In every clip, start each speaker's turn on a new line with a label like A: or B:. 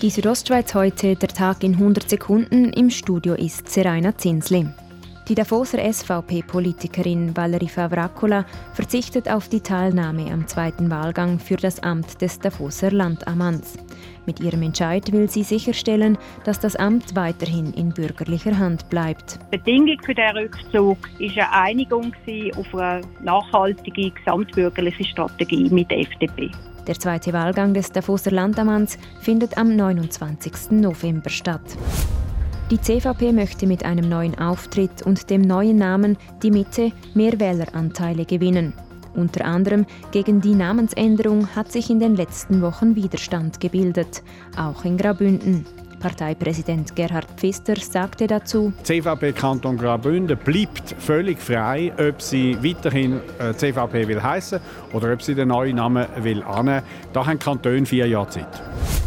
A: Die Südostschweiz heute, der Tag in 100 Sekunden. Im Studio ist Seraina Zinsli. Die Davoser SVP-Politikerin Valerie Favracola verzichtet auf die Teilnahme am zweiten Wahlgang für das Amt des Davoser Landammanns. Mit ihrem Entscheid will sie sicherstellen, dass das Amt weiterhin in bürgerlicher Hand bleibt.
B: Bedingung für den Rückzug war eine Einigung auf eine nachhaltige gesamtbürgerliche Strategie mit der FDP.
A: Der zweite Wahlgang des Davoser Landammanns findet am 29. November statt. Die CVP möchte mit einem neuen Auftritt und dem neuen Namen Die Mitte mehr Wähleranteile gewinnen. Unter anderem gegen die Namensänderung hat sich in den letzten Wochen Widerstand gebildet, auch in Graubünden. Parteipräsident Gerhard Pfister sagte dazu:
C: CVP Kanton Graubünden bleibt völlig frei, ob sie weiterhin CVP will heißen oder ob sie den neuen Namen will annehmen. Da haben Kantone vier Jahre Zeit.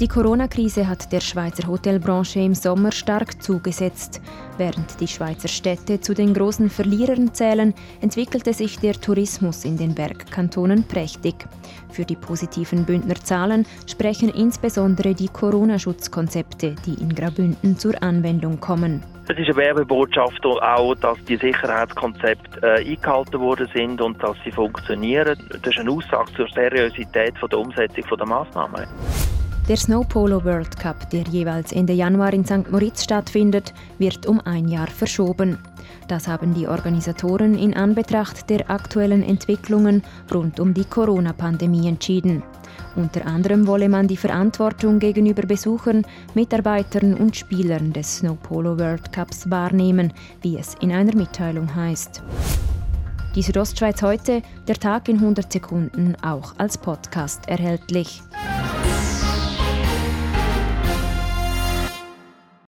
A: Die Corona-Krise hat der Schweizer Hotelbranche im Sommer stark zugesetzt. Während die Schweizer Städte zu den großen Verlierern zählen, entwickelte sich der Tourismus in den Bergkantonen prächtig. Für die positiven Bündner Zahlen sprechen insbesondere die Corona-Schutzkonzepte, die in Graubünden zur Anwendung kommen.
D: Es ist eine Werbebotschaft auch, dass die Sicherheitskonzepte äh, eingehalten worden sind und dass sie funktionieren. Das ist eine Aussage zur Seriosität von der Umsetzung der Massnahmen.
A: Der Snowpolo World Cup, der jeweils Ende Januar in St. Moritz stattfindet, wird um ein Jahr verschoben. Das haben die Organisatoren in Anbetracht der aktuellen Entwicklungen rund um die Corona-Pandemie entschieden. Unter anderem wolle man die Verantwortung gegenüber Besuchern, Mitarbeitern und Spielern des Snowpolo World Cups wahrnehmen, wie es in einer Mitteilung heißt. Die Südostschweiz heute, der Tag in 100 Sekunden, auch als Podcast erhältlich.